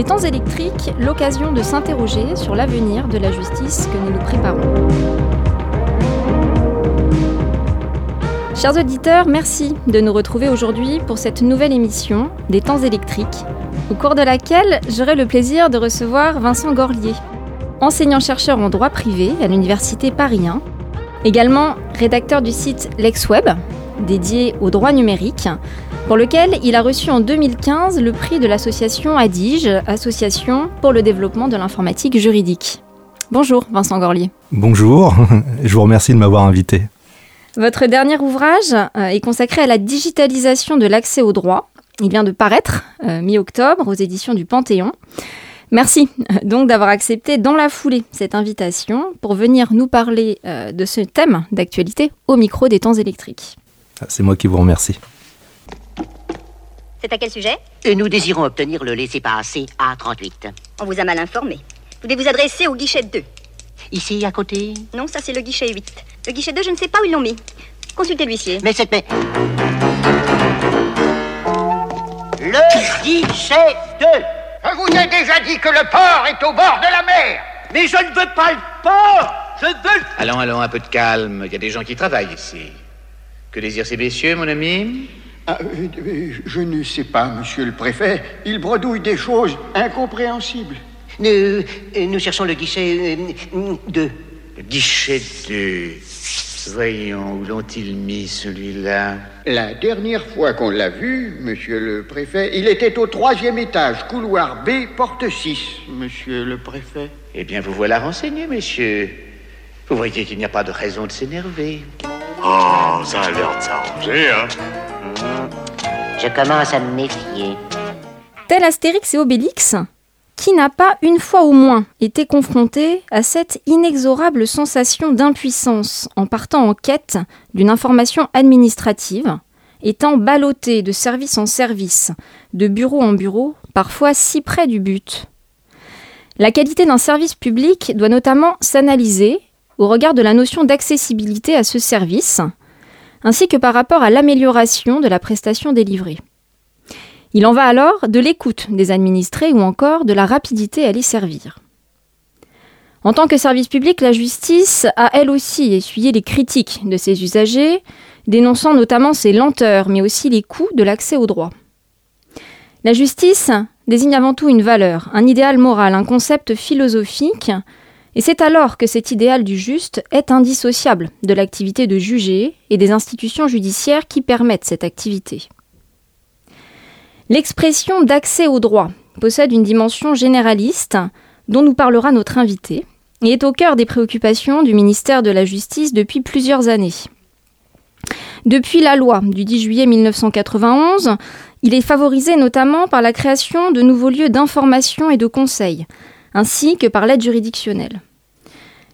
Les temps électriques, l'occasion de s'interroger sur l'avenir de la justice que nous nous préparons. Chers auditeurs, merci de nous retrouver aujourd'hui pour cette nouvelle émission des temps électriques, au cours de laquelle j'aurai le plaisir de recevoir Vincent Gorlier, enseignant-chercheur en droit privé à l'Université Paris 1, également rédacteur du site LexWeb, dédié au droit numérique, pour lequel il a reçu en 2015 le prix de l'association ADIGE, Association pour le développement de l'informatique juridique. Bonjour Vincent Gorlier. Bonjour, je vous remercie de m'avoir invité. Votre dernier ouvrage euh, est consacré à la digitalisation de l'accès au droit. Il vient de paraître euh, mi-octobre aux éditions du Panthéon. Merci euh, donc d'avoir accepté dans la foulée cette invitation pour venir nous parler de ce thème d'actualité au micro des temps électriques. Ah, c'est moi qui vous remercie. C'est à quel sujet Nous désirons obtenir le laissez-passer A38. On vous a mal informé. Vous devez vous adresser au guichet 2. Ici, à côté Non, ça c'est le guichet 8. Le guichet 2, je ne sais pas où ils l'ont mis. Consultez l'huissier. Mais cette... Mais... Le guichet 2 Je vous ai déjà dit que le port est au bord de la mer Mais je ne veux pas le port Je veux... Allons, allons, un peu de calme. Il y a des gens qui travaillent ici. Que désirent ces messieurs, mon ami? Ah, Je ne sais pas, monsieur le préfet. Ils bredouillent des choses incompréhensibles. Nous, euh, nous cherchons le guichet 2. Euh, le guichet 2 Voyons, où l'ont-ils mis celui-là? La dernière fois qu'on l'a vu, monsieur le préfet, il était au troisième étage, couloir B, porte 6, monsieur le préfet. Eh bien, vous voilà renseigné, messieurs. Vous voyez qu'il n'y a pas de raison de s'énerver. Oh, ça a l'air de s'arranger, hein Je commence à me méfier. Tel Astérix et Obélix, qui n'a pas une fois au moins été confronté à cette inexorable sensation d'impuissance en partant en quête d'une information administrative, étant ballotté de service en service, de bureau en bureau, parfois si près du but. La qualité d'un service public doit notamment s'analyser au regard de la notion d'accessibilité à ce service, ainsi que par rapport à l'amélioration de la prestation délivrée. Il en va alors de l'écoute des administrés ou encore de la rapidité à les servir. En tant que service public, la justice a elle aussi essuyé les critiques de ses usagers, dénonçant notamment ses lenteurs, mais aussi les coûts de l'accès au droit. La justice désigne avant tout une valeur, un idéal moral, un concept philosophique, et c'est alors que cet idéal du juste est indissociable de l'activité de juger et des institutions judiciaires qui permettent cette activité. L'expression d'accès au droit possède une dimension généraliste dont nous parlera notre invité et est au cœur des préoccupations du ministère de la Justice depuis plusieurs années. Depuis la loi du 10 juillet 1991, il est favorisé notamment par la création de nouveaux lieux d'information et de conseil, ainsi que par l'aide juridictionnelle.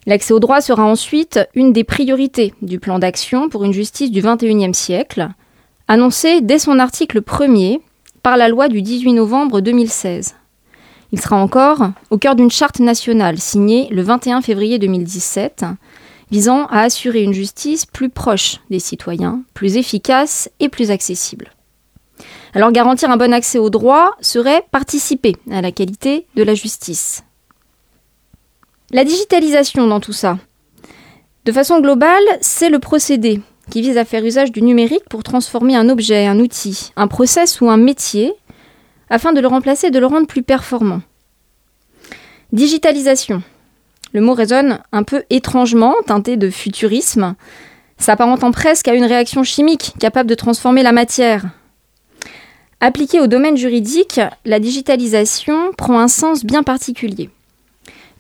L'accès au droit sera ensuite une des priorités du plan d'action pour une justice du XXIe siècle, annoncé dès son article 1er par la loi du 18 novembre 2016. Il sera encore au cœur d'une charte nationale signée le 21 février 2017 visant à assurer une justice plus proche des citoyens, plus efficace et plus accessible. Alors garantir un bon accès au droit serait participer à la qualité de la justice. La digitalisation dans tout ça. De façon globale, c'est le procédé qui vise à faire usage du numérique pour transformer un objet, un outil, un process ou un métier, afin de le remplacer et de le rendre plus performant. Digitalisation. Le mot résonne un peu étrangement, teinté de futurisme, s'apparentant presque à une réaction chimique capable de transformer la matière. Appliquée au domaine juridique, la digitalisation prend un sens bien particulier.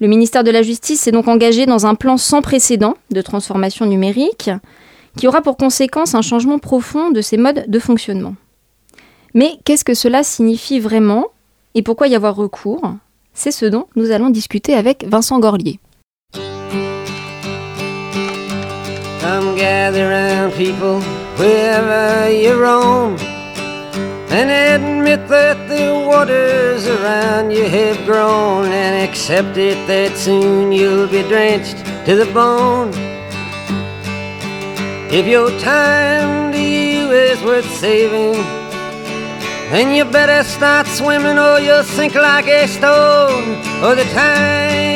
Le ministère de la Justice s'est donc engagé dans un plan sans précédent de transformation numérique, qui aura pour conséquence un changement profond de ses modes de fonctionnement. Mais qu'est-ce que cela signifie vraiment et pourquoi y avoir recours? C'est ce dont nous allons discuter avec Vincent Gorlier. And admit that the waters around you have grown and accept it that soon you'll be drenched to the bone. If your time to you is worth saving, then you better start swimming or you'll sink like a stone. Or the times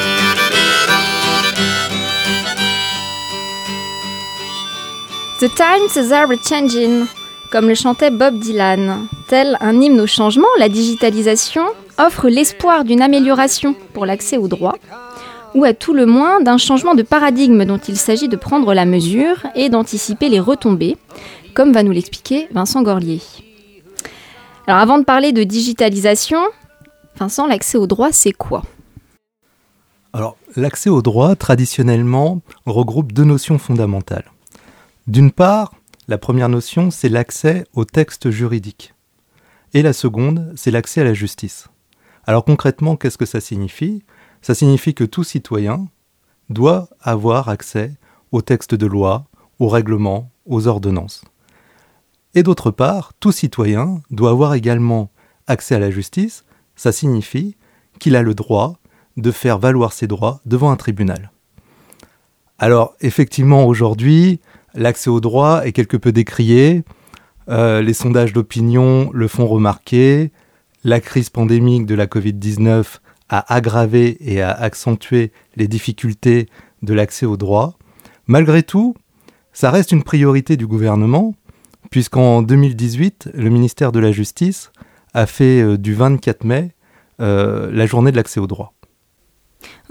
The times are changing, comme le chantait Bob Dylan. Tel un hymne au changement, la digitalisation offre l'espoir d'une amélioration pour l'accès aux droits, ou à tout le moins d'un changement de paradigme dont il s'agit de prendre la mesure et d'anticiper les retombées, comme va nous l'expliquer Vincent Gorlier. Alors avant de parler de digitalisation, Vincent, l'accès aux droits, c'est quoi? Alors, l'accès aux droits, traditionnellement, regroupe deux notions fondamentales. D'une part, la première notion, c'est l'accès au texte juridique. Et la seconde, c'est l'accès à la justice. Alors concrètement, qu'est-ce que ça signifie? Ça signifie que tout citoyen doit avoir accès aux textes de loi, aux règlements, aux ordonnances. Et d'autre part, tout citoyen doit avoir également accès à la justice. Ça signifie qu'il a le droit de faire valoir ses droits devant un tribunal. Alors effectivement, aujourd'hui, L'accès au droit est quelque peu décrié. Euh, les sondages d'opinion le font remarquer. La crise pandémique de la Covid-19 a aggravé et a accentué les difficultés de l'accès au droit. Malgré tout, ça reste une priorité du gouvernement, puisqu'en 2018, le ministère de la Justice a fait euh, du 24 mai euh, la journée de l'accès au droit.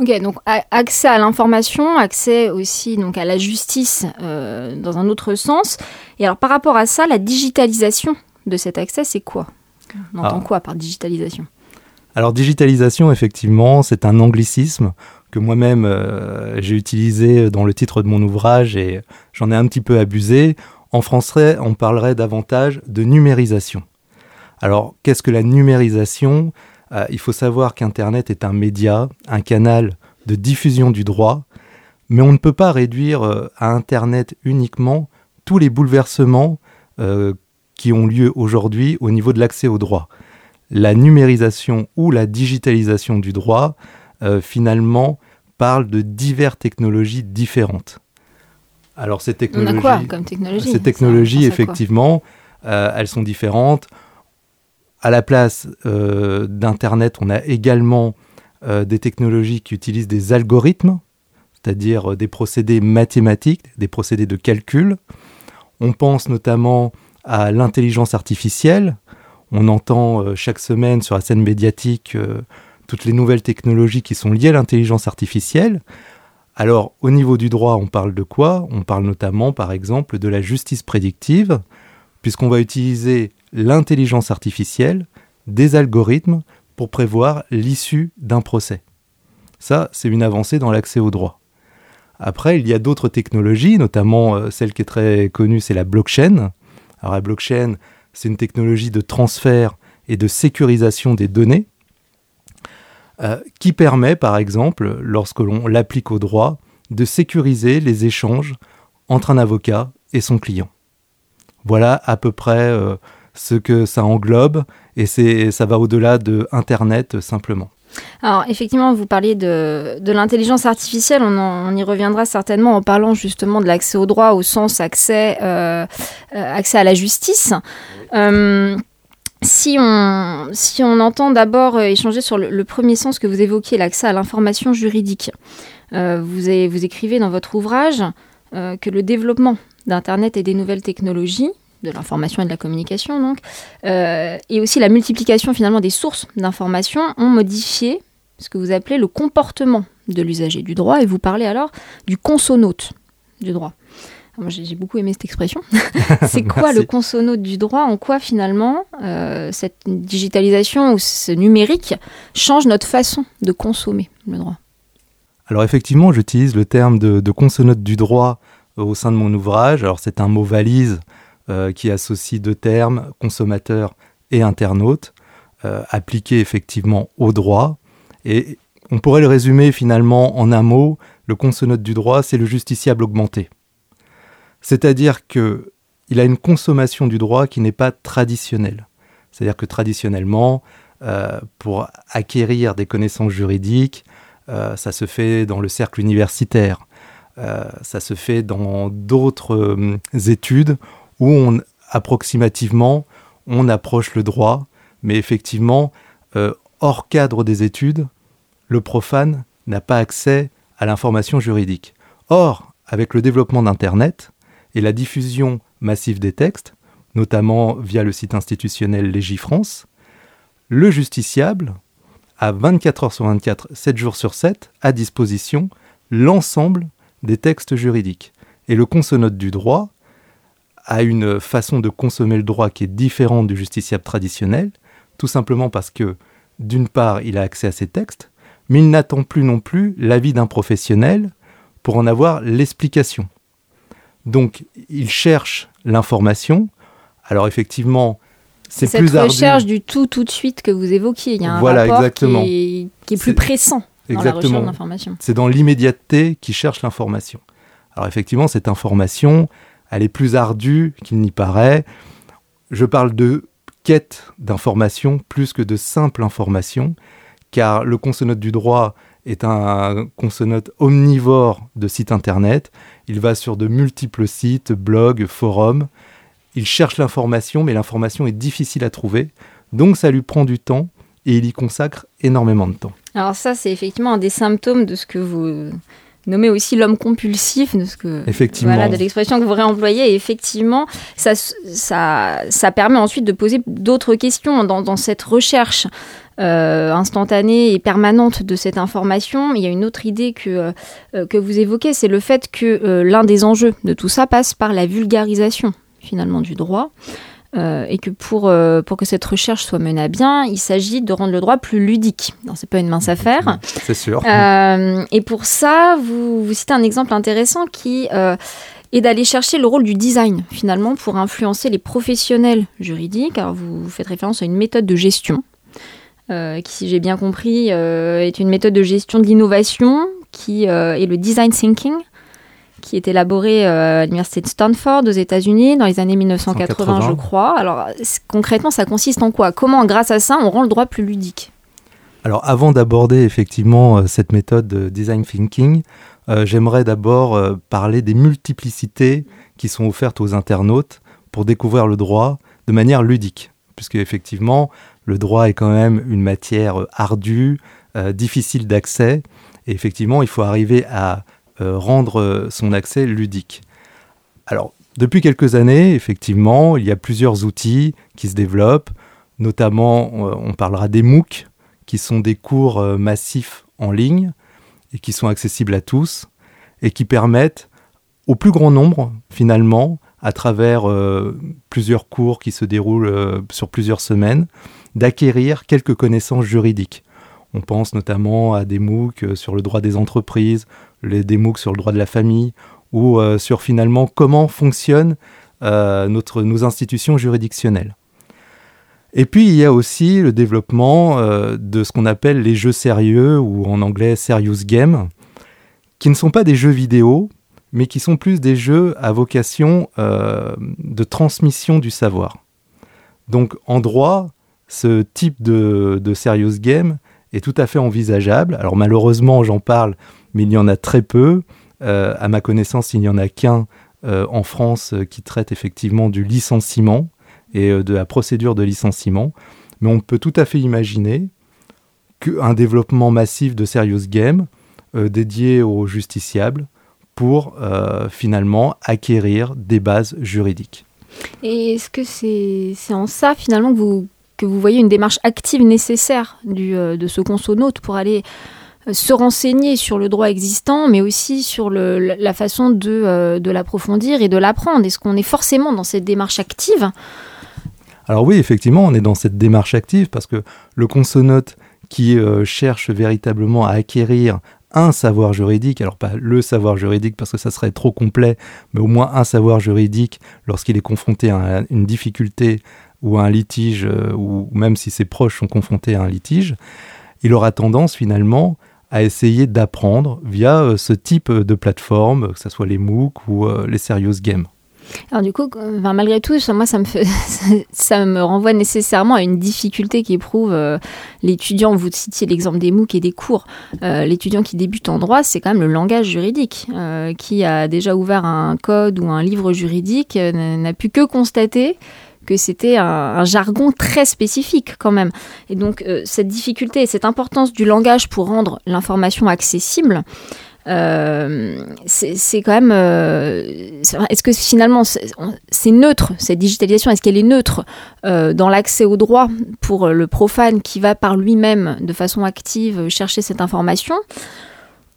Ok, donc accès à l'information, accès aussi donc à la justice euh, dans un autre sens. Et alors par rapport à ça, la digitalisation de cet accès, c'est quoi? On entend ah. quoi par digitalisation? Alors digitalisation, effectivement, c'est un anglicisme que moi-même euh, j'ai utilisé dans le titre de mon ouvrage et j'en ai un petit peu abusé. En français, on parlerait davantage de numérisation. Alors, qu'est-ce que la numérisation? Euh, il faut savoir qu'Internet est un média, un canal de diffusion du droit, mais on ne peut pas réduire euh, à Internet uniquement tous les bouleversements euh, qui ont lieu aujourd'hui au niveau de l'accès au droit. La numérisation ou la digitalisation du droit, finalement, parle de diverses technologies différentes. Alors ces technologies, On a quoi comme technologie? Ces technologies, effectivement, elles sont différentes à la place euh, d'Internet, on a également euh, des technologies qui utilisent des algorithmes, c'est-à-dire euh, des procédés mathématiques, des procédés de calcul. On pense notamment à l'intelligence artificielle. On entend chaque semaine sur la scène médiatique toutes les nouvelles technologies qui sont liées à l'intelligence artificielle. Alors, au niveau du droit, on parle de quoi? On parle notamment, par exemple, de la justice prédictive, puisqu'on va utiliser l'intelligence artificielle, des algorithmes pour prévoir l'issue d'un procès. Ça, c'est une avancée dans l'accès au droit. Après, il y a d'autres technologies, notamment euh, celle qui est très connue, c'est la blockchain. Alors la blockchain, c'est une technologie de transfert et de sécurisation des données euh, qui permet, par exemple, lorsque l'on l'applique au droit, de sécuriser les échanges entre un avocat et son client. Voilà à peu près euh, ce que ça englobe et ça va au-delà de Internet simplement. Alors effectivement, vous parliez de, de l'intelligence artificielle, on, on, y reviendra certainement en parlant justement de l'accès au droit au sens accès, euh, euh, accès à la justice. Euh, si on, si on entend d'abord échanger sur le, premier sens que vous évoquiez, l'accès à l'information juridique, vous, vous écrivez dans votre ouvrage que le développement d'Internet et des nouvelles technologies de l'information et de la communication, donc, euh, et aussi la multiplication finalement des sources d'information ont modifié ce que vous appelez le comportement de l'usager du droit, et vous parlez alors du consonaute du droit. Moi, j'ai beaucoup aimé cette expression. c'est quoi le consonaute du droit? En quoi finalement euh, cette digitalisation ou ce numérique change notre façon de consommer le droit? Alors effectivement, j'utilise le terme de, de consonote du droit au sein de mon ouvrage. Alors c'est un mot valise qui associe deux termes, consommateur et internaute, appliqué effectivement au droit. Et on pourrait le résumer finalement en un mot, le consonote du droit, c'est le justiciable augmenté. C'est-à-dire qu'il a une consommation du droit qui n'est pas traditionnelle. C'est-à-dire que traditionnellement, euh, pour acquérir des connaissances juridiques, euh, ça se fait dans le cercle universitaire, euh, ça se fait dans d'autres études où on, approximativement on approche le droit, mais effectivement, hors cadre des études, le profane n'a pas accès à l'information juridique. Or, avec le développement d'Internet et la diffusion massive des textes, notamment via le site institutionnel Légifrance, le justiciable a 24 heures sur 24, 7 jours sur 7, à disposition l'ensemble des textes juridiques. Et le consonote du droit a une façon de consommer le droit qui est différente du justiciable traditionnel, tout simplement parce que, d'une part, il a accès à ces textes, mais il n'attend plus non plus l'avis d'un professionnel pour en avoir l'explication. Donc, il cherche l'information. Alors, effectivement, c'est plus Cette recherche du tout tout de suite que vous évoquiez, il y a un voilà, rapport exactement. Qui, est, plus pressant dans la recherche d'information. C'est dans l'immédiateté qu'il cherche l'information. Alors, effectivement, cette information, elle est plus ardue qu'il n'y paraît. Je parle de quête d'information plus que de simple information car le consonote du droit est un consonote omnivore de sites internet. Il va sur de multiples sites, blogs, forums. Il cherche l'information, mais l'information est difficile à trouver. Donc ça lui prend du temps et il y consacre énormément de temps. Alors ça, c'est effectivement un des symptômes de ce que vous nommez aussi l'homme compulsif, de ce que effectivement. Voilà, de l'expression que vous réemployez. Et effectivement, ça, ça, ça permet ensuite de poser d'autres questions dans, dans cette recherche euh, instantanée et permanente de cette information. Il y a une autre idée que, euh, que vous évoquez, c'est le fait que euh, l'un des enjeux de tout ça passe par la vulgarisation finalement du droit. Et que pour, pour que cette recherche soit menée à bien, il s'agit de rendre le droit plus ludique. C'est pas une mince affaire. C'est sûr. et pour ça, vous, vous citez un exemple intéressant qui est d'aller chercher le rôle du design, finalement, pour influencer les professionnels juridiques. Alors, vous faites référence à une méthode de gestion euh, qui, si j'ai bien compris, euh, est une méthode de gestion de l'innovation qui euh, est le design thinking, qui est élaboré à l'université de Stanford aux États-Unis dans les années 1980, je crois. Alors concrètement, ça consiste en quoi? Comment, grâce à ça, on rend le droit plus ludique? Alors avant d'aborder effectivement cette méthode de design thinking, j'aimerais d'abord parler des multiplicités qui sont offertes aux internautes pour découvrir le droit de manière ludique. Puisque effectivement, le droit est quand même une matière euh, ardue, euh, difficile d'accès, et effectivement, il faut arriver à euh, rendre son accès ludique. Alors, depuis quelques années, effectivement, il y a plusieurs outils qui se développent, notamment, on parlera des MOOC, qui sont des cours massifs en ligne et qui sont accessibles à tous et qui permettent au plus grand nombre, finalement, à travers plusieurs cours qui se déroulent sur plusieurs semaines, d'acquérir quelques connaissances juridiques. On pense notamment à des MOOC euh, sur le droit des entreprises, les, des sur le droit de la famille, ou euh, sur finalement comment fonctionnent euh, nos institutions juridictionnelles. Et puis il y a aussi le développement de ce qu'on appelle les jeux sérieux, ou en anglais serious game, qui ne sont pas des jeux vidéo, mais qui sont plus des jeux à vocation de transmission du savoir. Donc en droit, ce type de, serious game est tout à fait envisageable. Alors malheureusement, j'en parle, mais il y en a très peu. Euh, à ma connaissance, il n'y en a qu'un euh, en France euh, qui traite effectivement du licenciement et de la procédure de licenciement. Mais on peut tout à fait imaginer qu'un développement massif de serious game dédié aux justiciables pour finalement acquérir des bases juridiques. Et est-ce que c'est en ça finalement que vous que vous voyez une démarche active nécessaire euh, de ce consonote pour aller euh, se renseigner sur le droit existant, mais aussi sur la façon de, euh, de l'approfondir et de l'apprendre. Est-ce qu'on est forcément dans cette démarche active? Alors oui, effectivement, on est dans cette démarche active parce que le consonote qui cherche véritablement à acquérir un savoir juridique, alors pas le savoir juridique parce que ça serait trop complet, mais au moins un savoir juridique lorsqu'il est confronté à une difficulté ou à un litige, euh, ou même si ses proches sont confrontés à un litige, il aura tendance finalement à essayer d'apprendre via euh, ce type de plateforme, que ce soit les MOOC ou euh, les Serious Games. Alors du coup, malgré tout, moi, ça me, ça me renvoie nécessairement à une difficulté qu'éprouve euh, l'étudiant. Vous citiez l'exemple des MOOC et des cours. l'étudiant qui débute en droit, c'est quand même le langage juridique. qui a déjà ouvert un code ou un livre juridique n'a pu que constater que c'était un, jargon très spécifique quand même. Et donc euh, cette difficulté et cette importance du langage pour rendre l'information accessible, euh, c'est quand même. Euh, est-ce que finalement c'est neutre cette digitalisation Est-ce qu'elle est neutre dans l'accès au droit pour le profane qui va par lui-même de façon active chercher cette information?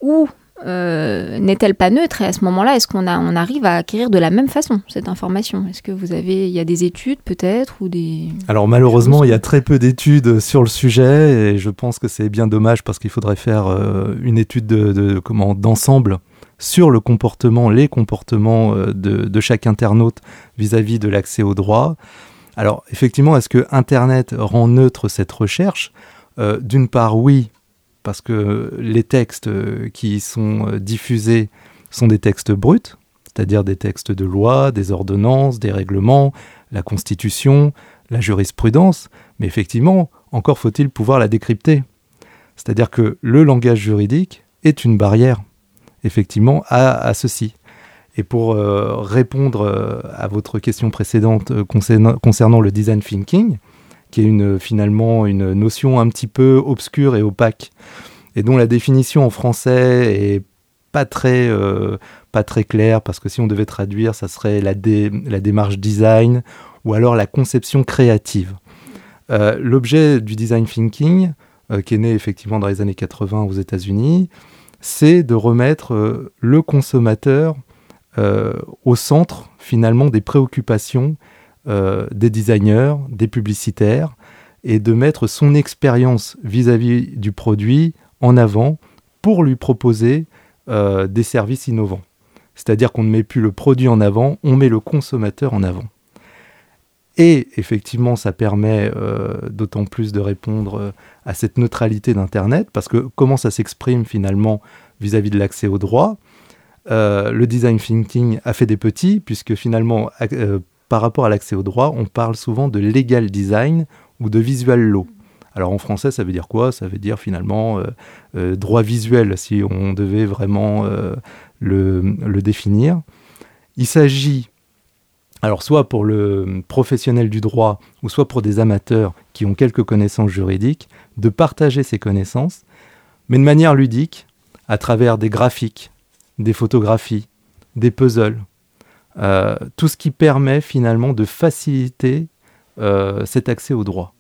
Ou euh, n'est-elle pas neutre Et à ce moment-là, est-ce qu'on on arrive à acquérir de la même façon cette information? Est-ce que vous avez, il y a des études peut-être ou des Alors malheureusement, il y a très peu d'études sur le sujet et je pense que c'est bien dommage parce qu'il faudrait faire euh, une étude de, comment d'ensemble sur le comportement, les comportements euh, de, chaque internaute vis-à-vis de l'accès au droit. Alors effectivement, est-ce que Internet rend neutre cette recherche? D'une part, oui, parce que les textes euh, qui sont euh, diffusés sont des textes bruts, c'est-à-dire des textes de loi, des ordonnances, des règlements, la Constitution, la jurisprudence, mais effectivement, encore faut-il pouvoir la décrypter. C'est-à-dire que le langage juridique est une barrière, effectivement, à, ceci. Et pour euh, répondre à votre question précédente concernant, le design thinking, qui est une, finalement une notion un petit peu obscure et opaque, et dont la définition en français est pas très, euh, pas très claire, parce que si on devait traduire, ça serait la, la démarche design ou alors la conception créative. Euh, l'objet du design thinking, euh, qui est né effectivement dans les années 80 aux États-Unis, c'est de remettre le consommateur au centre finalement des préoccupations euh, des designers, des publicitaires, et de mettre son expérience vis-à-vis du produit en avant pour lui proposer euh, des services innovants. C'est-à-dire qu'on ne met plus le produit en avant, on met le consommateur en avant. Et effectivement, ça permet euh, d'autant plus de répondre à cette neutralité d'Internet, parce que comment ça s'exprime finalement vis-à-vis de l'accès au droit? Le design thinking a fait des petits, puisque finalement, par rapport à l'accès au droit, on parle souvent de legal design ou de visual law. Alors en français, ça veut dire quoi? Ça veut dire finalement euh, euh, droit visuel, si on devait vraiment euh, le, définir. Il s'agit, alors soit pour le professionnel du droit, ou soit pour des amateurs qui ont quelques connaissances juridiques, de partager ces connaissances, mais de manière ludique, à travers des graphiques, des photographies, des puzzles, euh, tout ce qui permet finalement de faciliter euh, cet accès au droit.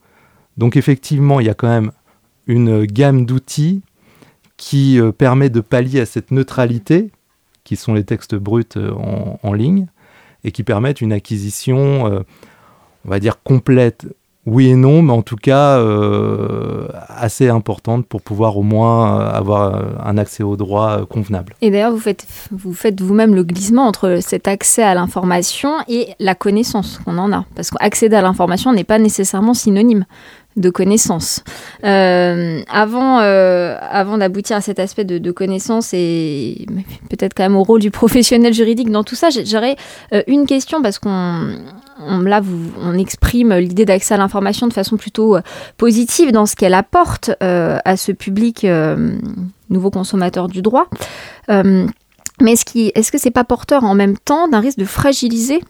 Donc effectivement, il y a quand même une gamme d'outils qui euh, permet de pallier à cette neutralité, qui sont les textes bruts en, ligne, et qui permettent une acquisition, on va dire, complète oui et non, mais en tout cas euh, assez importante pour pouvoir au moins euh, avoir euh, un accès au droit convenable. Et d'ailleurs, vous faites, vous faites vous-même le glissement entre cet accès à l'information et la connaissance qu'on en a. Parce qu'accéder à l'information n'est pas nécessairement synonyme de connaissance. avant avant d'aboutir à cet aspect de, de connaissance et peut-être quand même au rôle du professionnel juridique dans tout ça, j'aurais une question parce qu'on on, là, on exprime l'idée d'accès à l'information de façon plutôt euh, positive dans ce qu'elle apporte euh, à ce public euh, nouveau consommateur du droit. mais est-ce, est-ce que c'est pas porteur en même temps d'un risque de fragiliser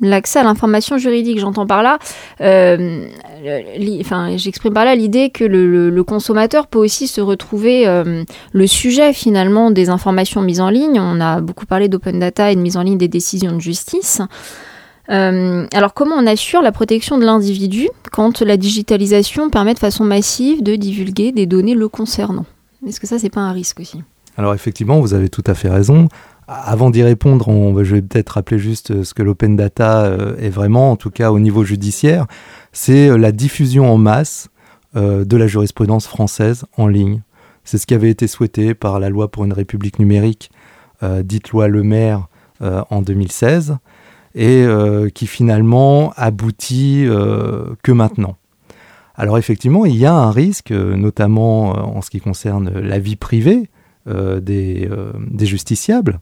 l'accès à l'information juridique? J'entends par là, enfin, j'exprime par là l'idée que le, consommateur peut aussi se retrouver le sujet finalement des informations mises en ligne. On a beaucoup parlé d'open data et de mise en ligne des décisions de justice. Euh, alors comment on assure la protection de l'individu quand la digitalisation permet de façon massive de divulguer des données le concernant? Est-ce que ça, c'est pas un risque aussi? Alors effectivement, vous avez tout à fait raison. Avant d'y répondre, on, je vais peut-être rappeler juste ce que l'open data euh, est vraiment, en tout cas au niveau judiciaire. C'est euh, la diffusion en masse de la jurisprudence française en ligne. C'est ce qui avait été souhaité par la loi pour une république numérique, dite loi Le Maire, en 2016, et qui finalement aboutit que maintenant. Alors effectivement, il y a un risque, notamment en ce qui concerne la vie privée des, justiciables.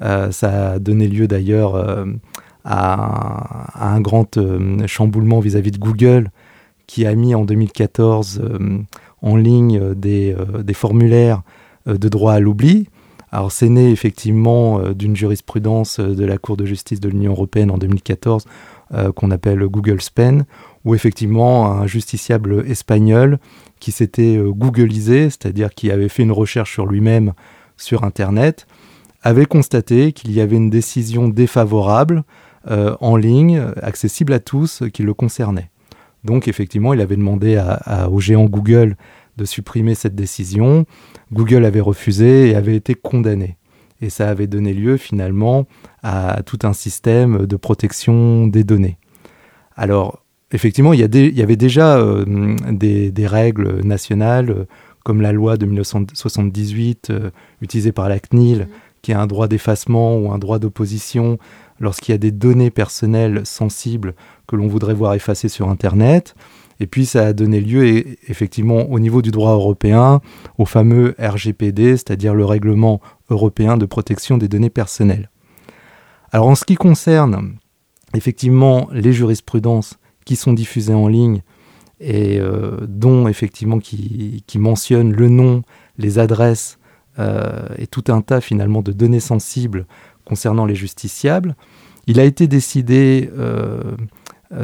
ça a donné lieu d'ailleurs à, un grand chamboulement vis-à-vis -vis de Google qui a mis en 2014 en ligne euh, des, euh, formulaires euh, de droit à l'oubli. Alors c'est né effectivement d'une jurisprudence de la Cour de justice de l'Union européenne en 2014 qu'on appelle Google Spen, où effectivement un justiciable espagnol qui s'était googlisé, c'est-à-dire qui avait fait une recherche sur lui-même sur Internet, avait constaté qu'il y avait une décision défavorable en ligne, accessible à tous, qui le concernait. Donc effectivement, il avait demandé au géant Google de supprimer cette décision. Google avait refusé et avait été condamné. Et ça avait donné lieu finalement à tout un système de protection des données. Alors effectivement, il y, avait déjà euh, des, règles nationales euh, comme la loi de 1978 euh, utilisée par la CNIL, mmh. qui a un droit d'effacement ou un droit d'opposition lorsqu'il y a des données personnelles sensibles que l'on voudrait voir effacées sur Internet. Et puis ça a donné lieu effectivement au niveau du droit européen au fameux RGPD, c'est-à-dire le règlement européen de protection des données personnelles. Alors en ce qui concerne effectivement les jurisprudences qui sont diffusées en ligne et euh, dont effectivement qui, mentionnent le nom, les adresses euh, et tout un tas finalement de données sensibles concernant les justiciables, il a été décidé, euh,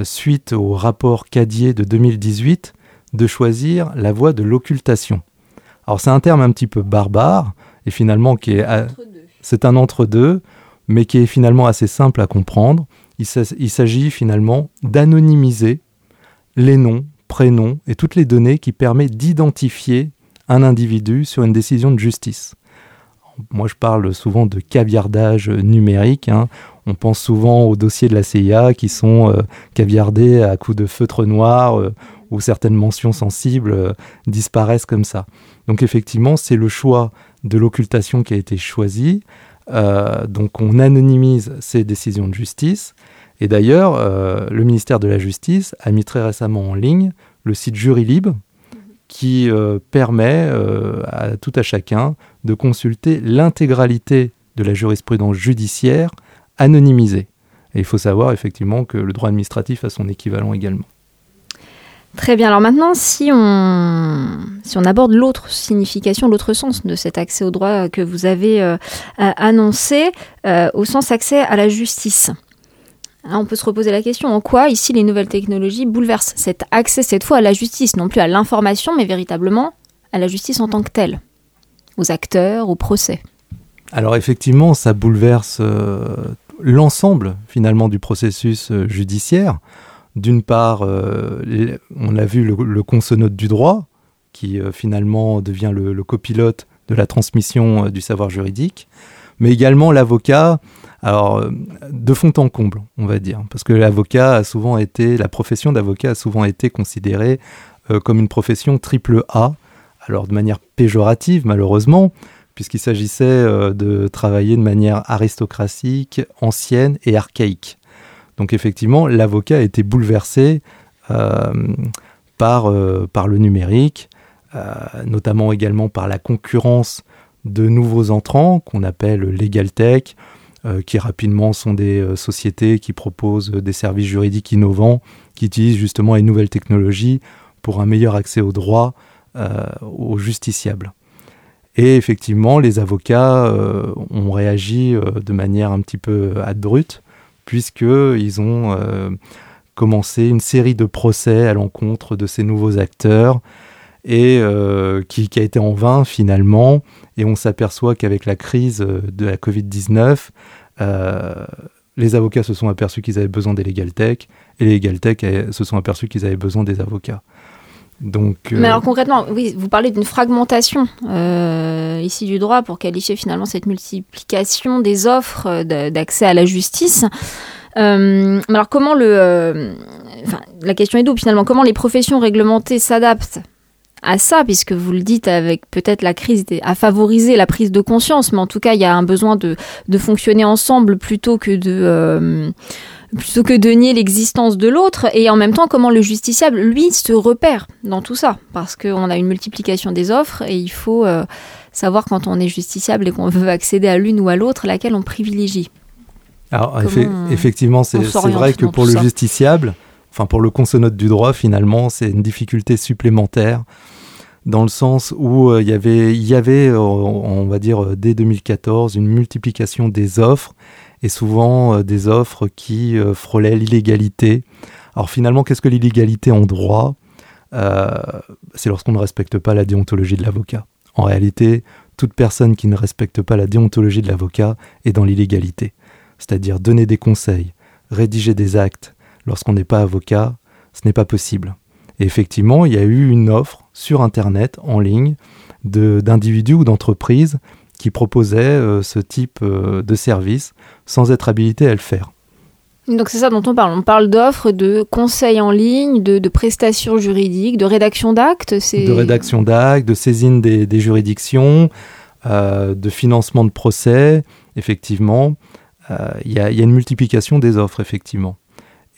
suite au rapport Cadier de 2018, de choisir la voie de l'occultation. Alors c'est un terme un petit peu barbare, et finalement qui est... C'est un entre-deux, mais qui est finalement assez simple à comprendre. Il s'agit finalement d'anonymiser les noms, prénoms et toutes les données qui permettent d'identifier un individu sur une décision de justice. Moi, je parle souvent de caviardage numérique. Hein. On pense souvent aux dossiers de la CIA qui sont euh, caviardés à coups de feutre noir euh, où certaines mentions sensibles euh, disparaissent comme ça. Donc effectivement, c'est le choix de l'occultation qui a été choisi. donc on anonymise ces décisions de justice. Et d'ailleurs, le ministère de la Justice a mis très récemment en ligne le site Jurylib, qui permet à tout à chacun de consulter l'intégralité de la jurisprudence judiciaire anonymisée. Et il faut savoir effectivement que le droit administratif a son équivalent également. Très bien. Alors maintenant, si on, aborde l'autre signification, l'autre sens de cet accès au droit que vous avez euh, annoncé, euh, au sens accès à la justice. Hein, on peut se reposer la question en quoi ici les nouvelles technologies bouleversent cet accès cette fois à la justice, non plus à l'information, mais véritablement à la justice en tant que telle aux acteurs, au procès Alors effectivement, ça bouleverse euh, l'ensemble finalement du processus euh, judiciaire. D'une part, euh, on a vu le, consonote du droit, qui finalement devient le, copilote de la transmission du savoir juridique, mais également l'avocat, alors de fond en comble, on va dire, parce que l'avocat a souvent été, la profession d'avocat a souvent été considérée comme une profession triple A, alors de manière péjorative malheureusement, puisqu'il s'agissait euh, de travailler de manière aristocratique, ancienne et archaïque. Donc effectivement, l'avocat a été bouleversé euh, par, euh, par le numérique, notamment également par la concurrence de nouveaux entrants qu'on appelle Legal Tech, qui rapidement sont des sociétés qui proposent des services juridiques innovants, qui utilisent justement les nouvelles technologies pour un meilleur accès au droit, euh, aux justiciables. Et effectivement, les avocats euh, ont réagi euh, de manière un petit peu adbrute, puisqu'ils ont commencé une série de procès à l'encontre de ces nouveaux acteurs, et qui, a été en vain finalement. Et on s'aperçoit qu'avec la crise de la Covid-19, les avocats se sont aperçus qu'ils avaient besoin des legal tech, et les legal tech se sont aperçus qu'ils avaient besoin des avocats. Mais alors euh, concrètement, oui, vous parlez d'une fragmentation euh, ici du droit pour qualifier finalement cette multiplication des offres d'accès à la justice. Euh, alors comment le, enfin, la question est double finalement, comment les professions réglementées s'adaptent à ça, puisque vous le dites avec peut-être la crise à favoriser la prise de conscience, mais en tout cas, il y a un besoin de, de fonctionner ensemble plutôt que de... Euh, plutôt que de nier l'existence de l'autre, et en même temps comment le justiciable, lui, se repère dans tout ça, parce qu'on a une multiplication des offres, et il faut euh, savoir quand on est justiciable et qu'on veut accéder à l'une ou à l'autre, laquelle on privilégie. Alors, effectivement, c'est vrai que pour le justiciable, enfin pour le consonnote du droit, finalement, c'est une difficulté supplémentaire dans le sens où euh, il y avait, y avait euh, on va dire, euh, dès 2014, une multiplication des offres, et souvent des offres qui frôlaient l'illégalité. Alors finalement, qu'est-ce que l'illégalité en droit? C'est lorsqu'on ne respecte pas la déontologie de l'avocat. En réalité, toute personne qui ne respecte pas la déontologie de l'avocat est dans l'illégalité. C'est-à-dire donner des conseils, rédiger des actes, lorsqu'on n'est pas avocat, ce n'est pas possible. Et effectivement, il y a eu une offre sur Internet, en ligne, d'individus ou d'entreprises qui proposaient euh, ce type euh, de service sans être habilités à le faire. Donc c'est ça dont on parle. On parle d'offres, de conseils en ligne, de, prestations juridiques, de rédaction d'actes. De rédaction d'actes, de saisine des, juridictions, euh, de financement de procès. Effectivement, il y, a une multiplication des offres, effectivement.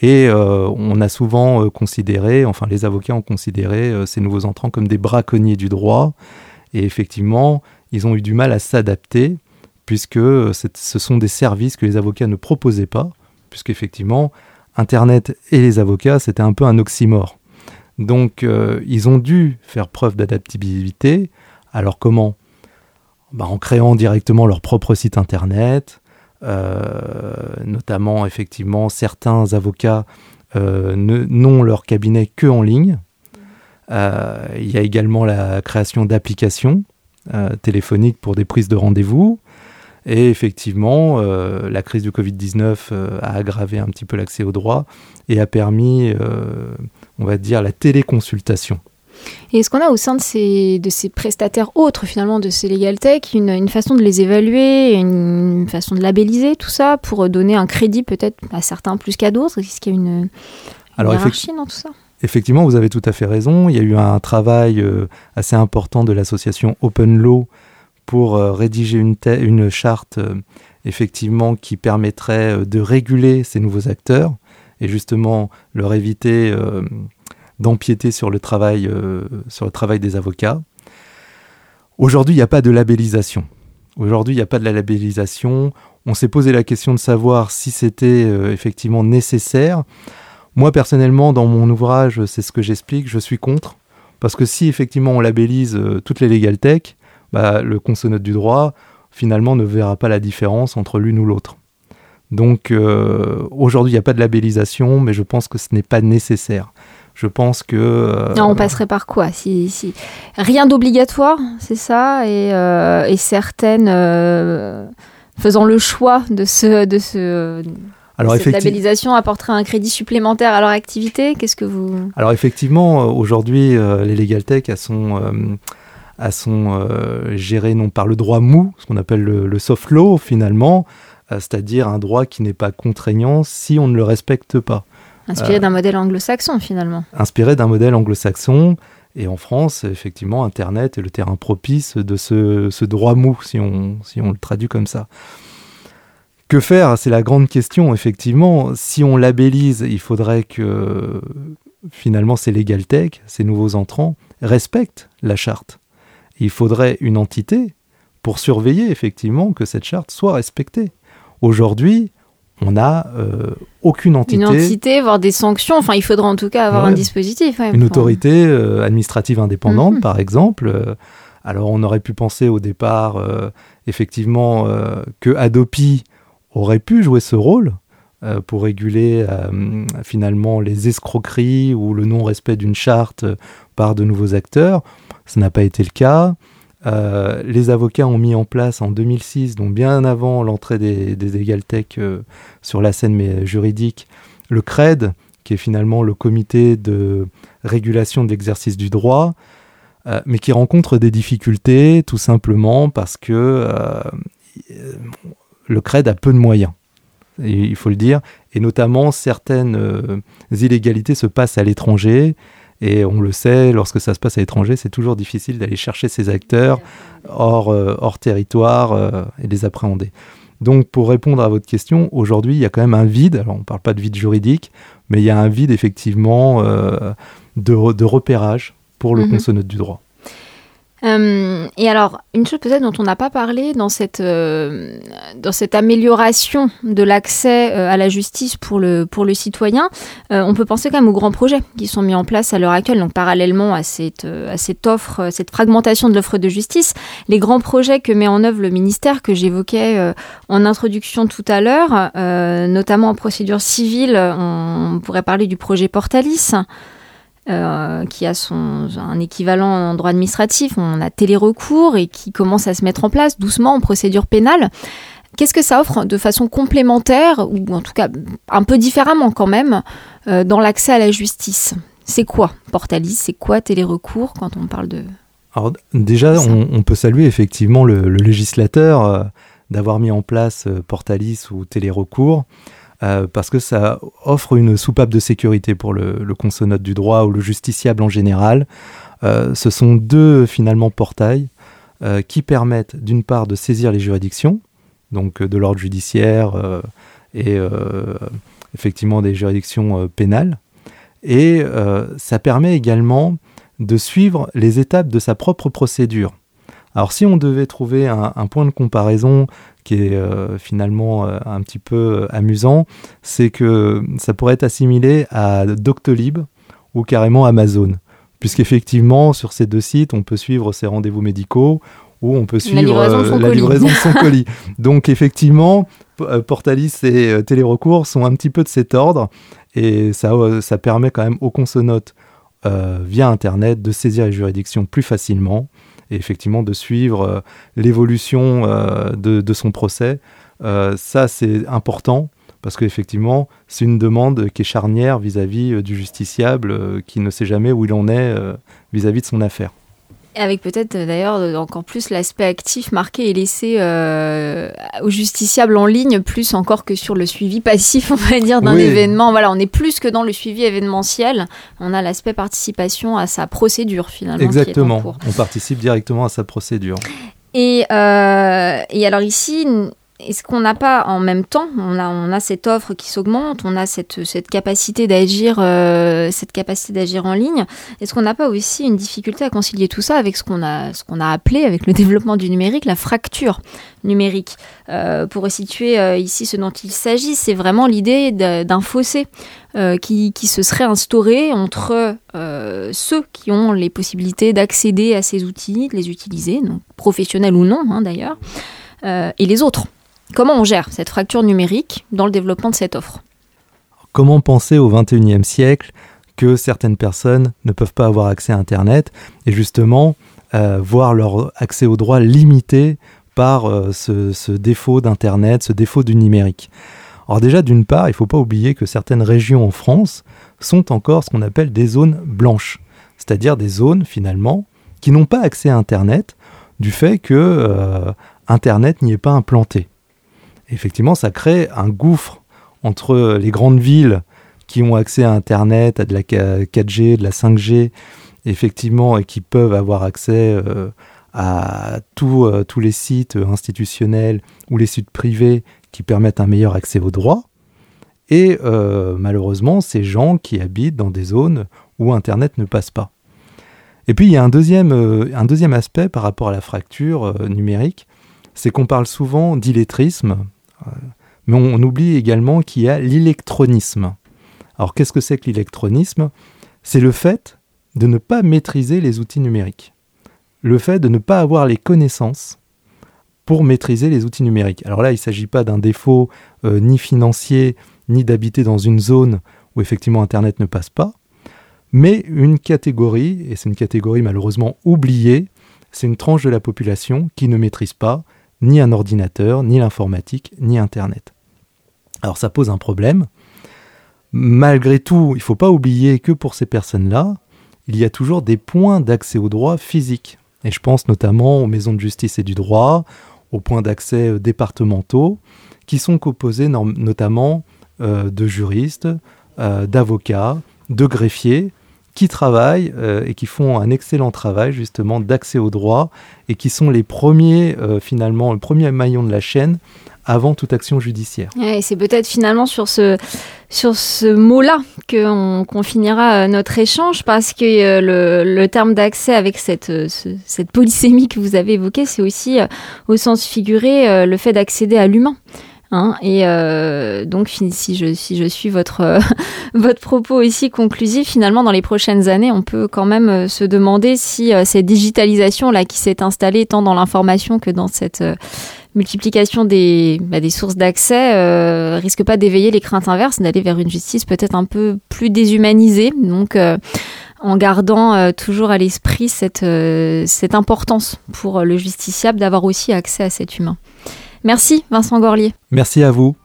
Et euh, on a souvent euh, considéré, enfin les avocats ont considéré euh, ces nouveaux entrants comme des braconniers du droit. Et effectivement, ils ont eu du mal à s'adapter, puisque ce sont des services que les avocats ne proposaient pas, puisqu'effectivement, Internet et les avocats, c'était un peu un oxymore. Donc, ils ont dû faire preuve d'adaptabilité. Alors comment? Bah, En créant directement leur propre site Internet, notamment effectivement certains avocats euh, n'ont leur cabinet que en ligne. Euh, il y a également la création d'applications téléphoniques pour des prises de rendez-vous. Et effectivement, la crise du Covid-19 a aggravé un petit peu l'accès au droit et a permis, on va dire, la téléconsultation. Et est-ce qu'on a au sein de ces, de ces prestataires autres, finalement, de ces legal tech, une, une façon de les évaluer, une façon de labelliser tout ça pour donner un crédit peut-être à certains plus qu'à d'autres? Est-ce qu'il y a une, hiérarchie dans tout ça? Effectivement, vous avez tout à fait raison. Il y a eu un travail euh, assez important de l'association Open Law pour euh, rédiger une, une charte euh, effectivement qui permettrait de réguler ces nouveaux acteurs et justement leur éviter d'empiéter sur, le travail, euh, sur le travail des avocats. Aujourd'hui, il n'y a pas de labellisation. Aujourd'hui, il n'y a pas de la labellisation. On s'est posé la question de savoir si c'était euh, effectivement nécessaire. Moi, personnellement, dans mon ouvrage, c'est ce que j'explique, je suis contre. Parce que si effectivement on labellise euh, toutes les legal tech, bah, le consonnote du droit, finalement, ne verra pas la différence entre l'une ou l'autre. Donc aujourd'hui, il n'y a pas de labellisation, mais je pense que ce n'est pas nécessaire. Je pense que. Euh, on passerait par quoi? Si, si... Rien d'obligatoire, c'est ça, et, euh, certaines euh, faisant le choix de ce. De ce alors, cette labellisation apporterait un crédit supplémentaire à leur activité? Qu'est-ce que vous... Alors effectivement, aujourd'hui, les legal tech elles sont, elles sont gérées non par le droit mou, ce qu'on appelle le, le, soft law finalement, c'est-à-dire un droit qui n'est pas contraignant si on ne le respecte pas. Inspiré euh, d'un modèle anglo-saxon finalement. Inspiré d'un modèle anglo-saxon. Et en France, effectivement, Internet est le terrain propice de ce, droit mou, si on, si on le traduit comme ça. Que faire? C'est la grande question, effectivement. Si on labellise, il faudrait que finalement ces legal tech, ces nouveaux entrants, respectent la charte. Il faudrait une entité pour surveiller effectivement que cette charte soit respectée. Aujourd'hui, on n'a euh, aucune entité. Une entité, voire des sanctions. Enfin, il faudra en tout cas avoir un dispositif. une autorité euh, administrative indépendante, mhm. par exemple. Euh, alors, on aurait pu penser au départ, effectivement, que Adopi aurait pu jouer ce rôle pour réguler finalement les escroqueries ou le non-respect d'une charte par de nouveaux acteurs. Ce n'a pas été le cas. Euh, les avocats ont mis en place en 2006, donc bien avant l'entrée des, des Tech euh, sur la scène mais, juridique, le CRED, qui est finalement le comité de régulation de l'exercice du droit, euh, mais qui rencontre des difficultés tout simplement parce que le CRED a peu de moyens, il faut le dire, et notamment certaines illégalités se passent à l'étranger Et on le sait, lorsque ça se passe à l'étranger, c'est toujours difficile d'aller chercher ces acteurs hors, hors territoire et les appréhender. Donc pour répondre à votre question, aujourd'hui, il y a quand même un vide. Alors on ne parle pas de vide juridique, mais il y a un vide effectivement de, de, repérage pour le mmh. du droit. Euh, et alors, une chose peut-être dont on n'a pas parlé dans cette, euh, dans cette amélioration de l'accès euh, à la justice pour le, pour le citoyen, on peut penser quand même aux grands projets qui sont mis en place à l'heure actuelle. Donc, parallèlement à cette, à cette offre, cette fragmentation de l'offre de justice, les grands projets que met en œuvre le ministère, que j'évoquais en introduction tout à l'heure, notamment en procédure civile, on pourrait parler du projet Portalis. Euh, qui a son, un équivalent en droit administratif, on a télérecours et qui commence à se mettre en place doucement en procédure pénale. Qu'est-ce que ça offre de façon complémentaire, ou en tout cas un peu différemment quand même, euh, dans l'accès à la justice? C'est quoi Portalis? C'est quoi télérecours quand on parle de... Alors déjà, on, peut saluer effectivement le, législateur euh, d'avoir mis en place Portalis ou télérecours. Euh, parce que ça offre une soupape de sécurité pour le, le consonote du droit ou le justiciable en général. Euh, ce sont deux finalement portails euh, qui permettent d'une part de saisir les juridictions, donc de l'ordre judiciaire et effectivement des juridictions pénales, et ça permet également de suivre les étapes de sa propre procédure. Alors si on devait trouver un, un point de comparaison qui est euh, finalement euh, un petit peu euh, amusant, c'est que ça pourrait être assimilé à Doctolib ou carrément Amazon. Puisqu'effectivement, sur ces deux sites, on peut suivre ses rendez-vous médicaux ou on peut suivre la livraison, de, son colis. Donc effectivement, Portalis et Télérecours sont un petit peu de cet ordre et ça, ça permet quand même aux consonotes via Internet de saisir les juridictions plus facilement et effectivement de suivre euh, l'évolution euh, de, son procès. Euh, ça, c'est important parce qu'effectivement, c'est une demande qui est charnière vis-à-vis du justiciable qui ne sait jamais où il en est vis à -vis de son affaire. Avec peut-être euh, d'ailleurs euh, encore plus l'aspect actif marqué et laissé euh, au justiciable en ligne, plus encore que sur le suivi passif, on va dire, d'un événement. Voilà, on est plus que dans le suivi événementiel. On a l'aspect participation à sa procédure finalement. Exactement. On participe directement à sa procédure. Et, euh, et alors ici, est-ce qu'on n'a pas en même temps, on a, cette offre qui s'augmente, on a cette, capacité d'agir, euh, cette capacité d'agir en ligne. Est-ce qu'on n'a pas aussi une difficulté à concilier tout ça avec ce qu'on a, appelé avec le développement du numérique, la fracture numérique? Euh, Pour resituer euh, ici ce dont il s'agit, c'est vraiment l'idée d'un fossé qui, qui, se serait instauré entre ceux qui ont les possibilités d'accéder à ces outils, de les utiliser, donc professionnels ou non hein, d'ailleurs, et les autres. Comment on gère cette fracture numérique dans le développement de cette offre? Comment penser au XXIe siècle que certaines personnes ne peuvent pas avoir accès à Internet et justement euh, voir leur accès au droit limité par euh, ce, défaut d'Internet, ce défaut du numérique? Alors déjà, d'une part, il ne faut pas oublier que certaines régions en France sont encore ce qu'on appelle des zones blanches, c'est-à-dire des zones finalement qui n'ont pas accès à Internet du fait que euh, Internet n'y est pas implanté effectivement, ça crée un gouffre entre les grandes villes qui ont accès à Internet, à de la 4G, de la 5G, effectivement, et qui peuvent avoir accès euh, à euh, tous les sites institutionnels ou les sites privés qui permettent un meilleur accès aux droits. Et euh, malheureusement, ces gens qui habitent dans des zones où Internet ne passe pas. Et puis, il y a un deuxième aspect par rapport à la fracture numérique, c'est qu'on parle souvent d'illettrisme, mais on, oublie également qu'il y a l'électronisme. Alors qu'est-ce que c'est que l'électronisme? C'est le fait de ne pas maîtriser les outils numériques. Le fait de ne pas avoir les connaissances pour maîtriser les outils numériques. Alors là, il ne s'agit pas d'un défaut euh, ni financier, ni d'habiter dans une zone où effectivement Internet ne passe pas, mais une catégorie, et c'est une catégorie malheureusement oubliée, c'est une tranche de la population qui ne maîtrise pas ni un ordinateur, ni l'informatique, ni Internet. Alors ça pose un problème. Malgré tout, il ne faut pas oublier que pour ces personnes-là, il y a toujours des points d'accès au droit physique. Et je pense notamment aux maisons de justice et du droit, aux points d'accès euh, départementaux, qui sont composés notamment euh, de juristes, euh, d'avocats, de greffiers, qui travaillent euh, et qui font un excellent travail justement d'accès au droit et qui sont les premiers, euh, finalement, le premier maillon de la chaîne avant toute action judiciaire. C'est peut-être finalement sur ce, sur ce mot-là qu'on finira euh, notre échange parce que le, le terme d'accès avec cette, cette polysémie que vous avez évoquée, c'est aussi au sens figuré le fait d'accéder à l'humain. Hein, et euh, donc, si je, si je suis votre, euh, votre propos ici conclusif, finalement, dans les prochaines années, on peut quand même euh, se demander si cette digitalisation-là qui s'est installée tant dans l'information que dans cette multiplication des, bah, des sources d'accès risque pas d'éveiller les craintes inverses, d'aller vers une justice peut-être un peu plus déshumanisée. Donc, en gardant toujours à l'esprit cette, cette importance pour le justiciable d'avoir aussi accès à cet humain. Merci Vincent Gorlier. Merci à vous.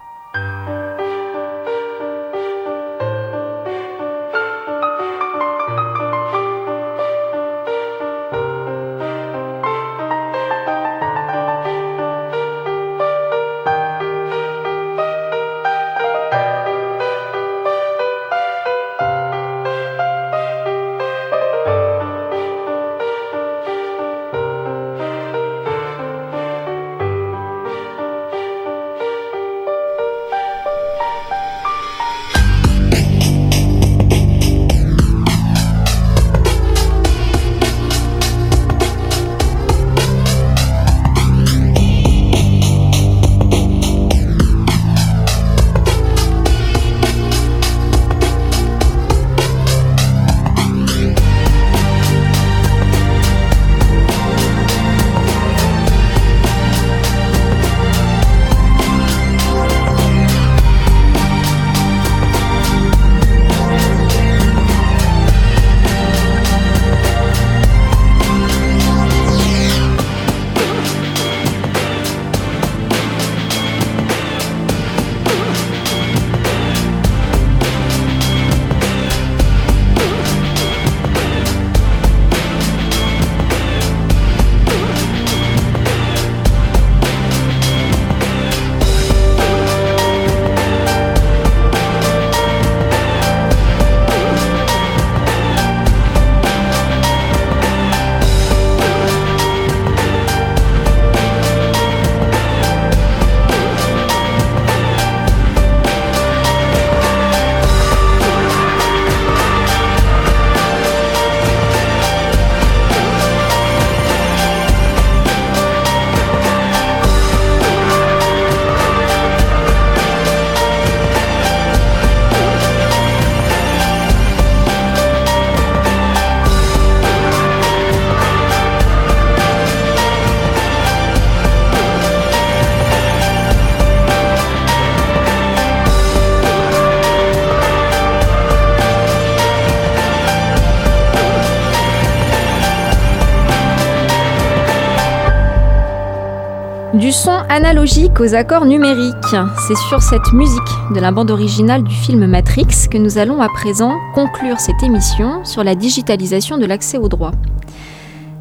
Analogique aux accords numériques. C'est sur cette musique de la bande originale du film Matrix que nous allons à présent conclure cette émission sur la digitalisation de l'accès au droit.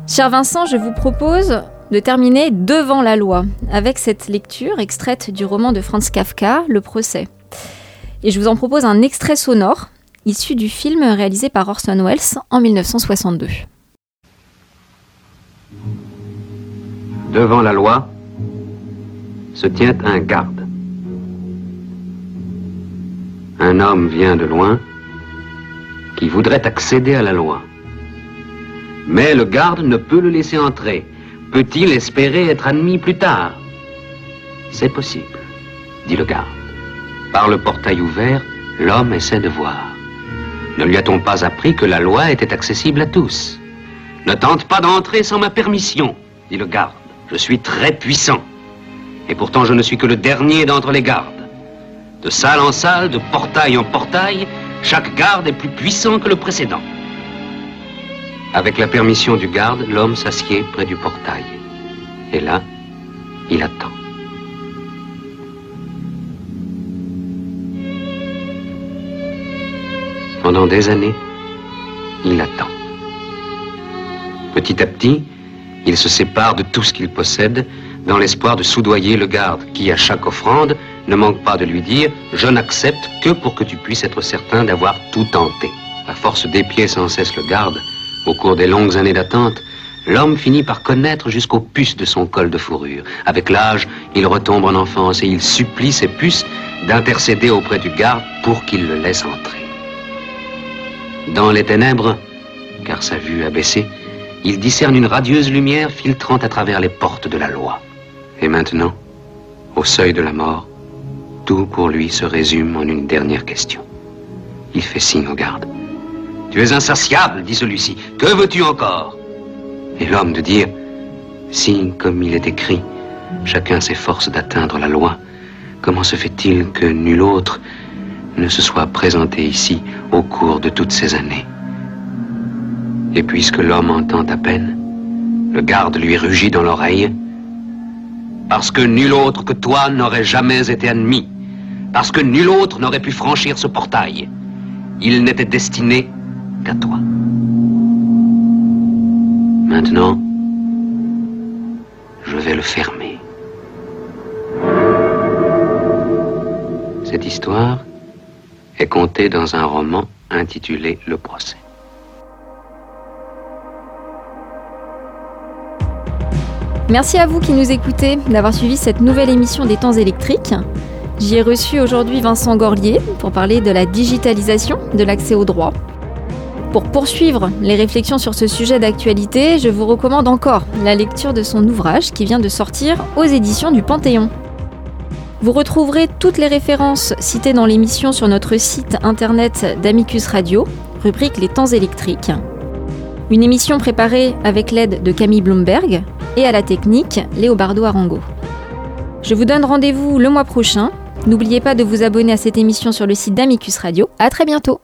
Cher Vincent, je vous propose de terminer devant la loi avec cette lecture extraite du roman de Franz Kafka, Le procès. Et je vous en propose un extrait sonore issu du film réalisé par Orson Welles en 1962. Devant la loi, se tient un garde. Un homme vient de loin qui voudrait accéder à la loi. Mais le garde ne peut le laisser entrer. Peut-il espérer être admis plus tard? C'est possible, dit le garde. Par le portail ouvert, l'homme essaie de voir. Ne lui a-t-on pas appris que la loi était accessible à tous? Ne tente pas d'entrer sans ma permission, dit le garde. Je suis très puissant. Et pourtant, je ne suis que le dernier d'entre les gardes. De salle en salle, de portail en portail, chaque garde est plus puissant que le précédent. Avec la permission du garde, l'homme s'assied près du portail. Et là, il attend. Pendant des années, il attend. Petit à petit, il se sépare de tout ce qu'il possède dans l'espoir de soudoyer le garde, qui, à chaque offrande, ne manque pas de lui dire Je n'accepte que pour que tu puisses être certain d'avoir tout tenté. À force d'épier sans cesse le garde, au cours des longues années d'attente, l'homme finit par connaître jusqu'aux puces de son col de fourrure. Avec l'âge, il retombe en enfance et il supplie ses puces d'intercéder auprès du garde pour qu'il le laisse entrer. Dans les ténèbres, car sa vue a baissé, il discerne une radieuse lumière filtrant à travers les portes de la loi. Et maintenant, au seuil de la mort, tout pour lui se résume en une dernière question. Il fait signe au garde. Tu es insatiable, dit celui-ci. Que veux-tu encore? Et l'homme de dire, si, comme il est écrit, chacun s'efforce d'atteindre la loi, comment se fait-il que nul autre ne se soit présenté ici au cours de toutes ces années? Et puisque l'homme entend à peine, le garde lui rugit dans l'oreille, parce que nul autre que toi n'aurait jamais été admis, parce que nul autre n'aurait pu franchir ce portail. Il n'était destiné qu'à toi. Maintenant, je vais le fermer. Cette histoire est contée dans un roman intitulé Le procès. Merci à vous qui nous écoutez d'avoir suivi cette nouvelle émission des temps électriques. J'y ai reçu aujourd'hui Vincent Gorlier pour parler de la digitalisation de l'accès au droit. Pour poursuivre les réflexions sur ce sujet d'actualité, je vous recommande encore la lecture de son ouvrage qui vient de sortir aux éditions du Panthéon. Vous retrouverez toutes les références citées dans l'émission sur notre site internet d'Amicus Radio, rubrique Les temps électriques. Une émission préparée avec l'aide de Camille Blomberg et à la technique Léobardo Arango. Je vous donne rendez-vous le mois prochain. N'oubliez pas de vous abonner à cette émission sur le site d'Amicus Radio. À très bientôt!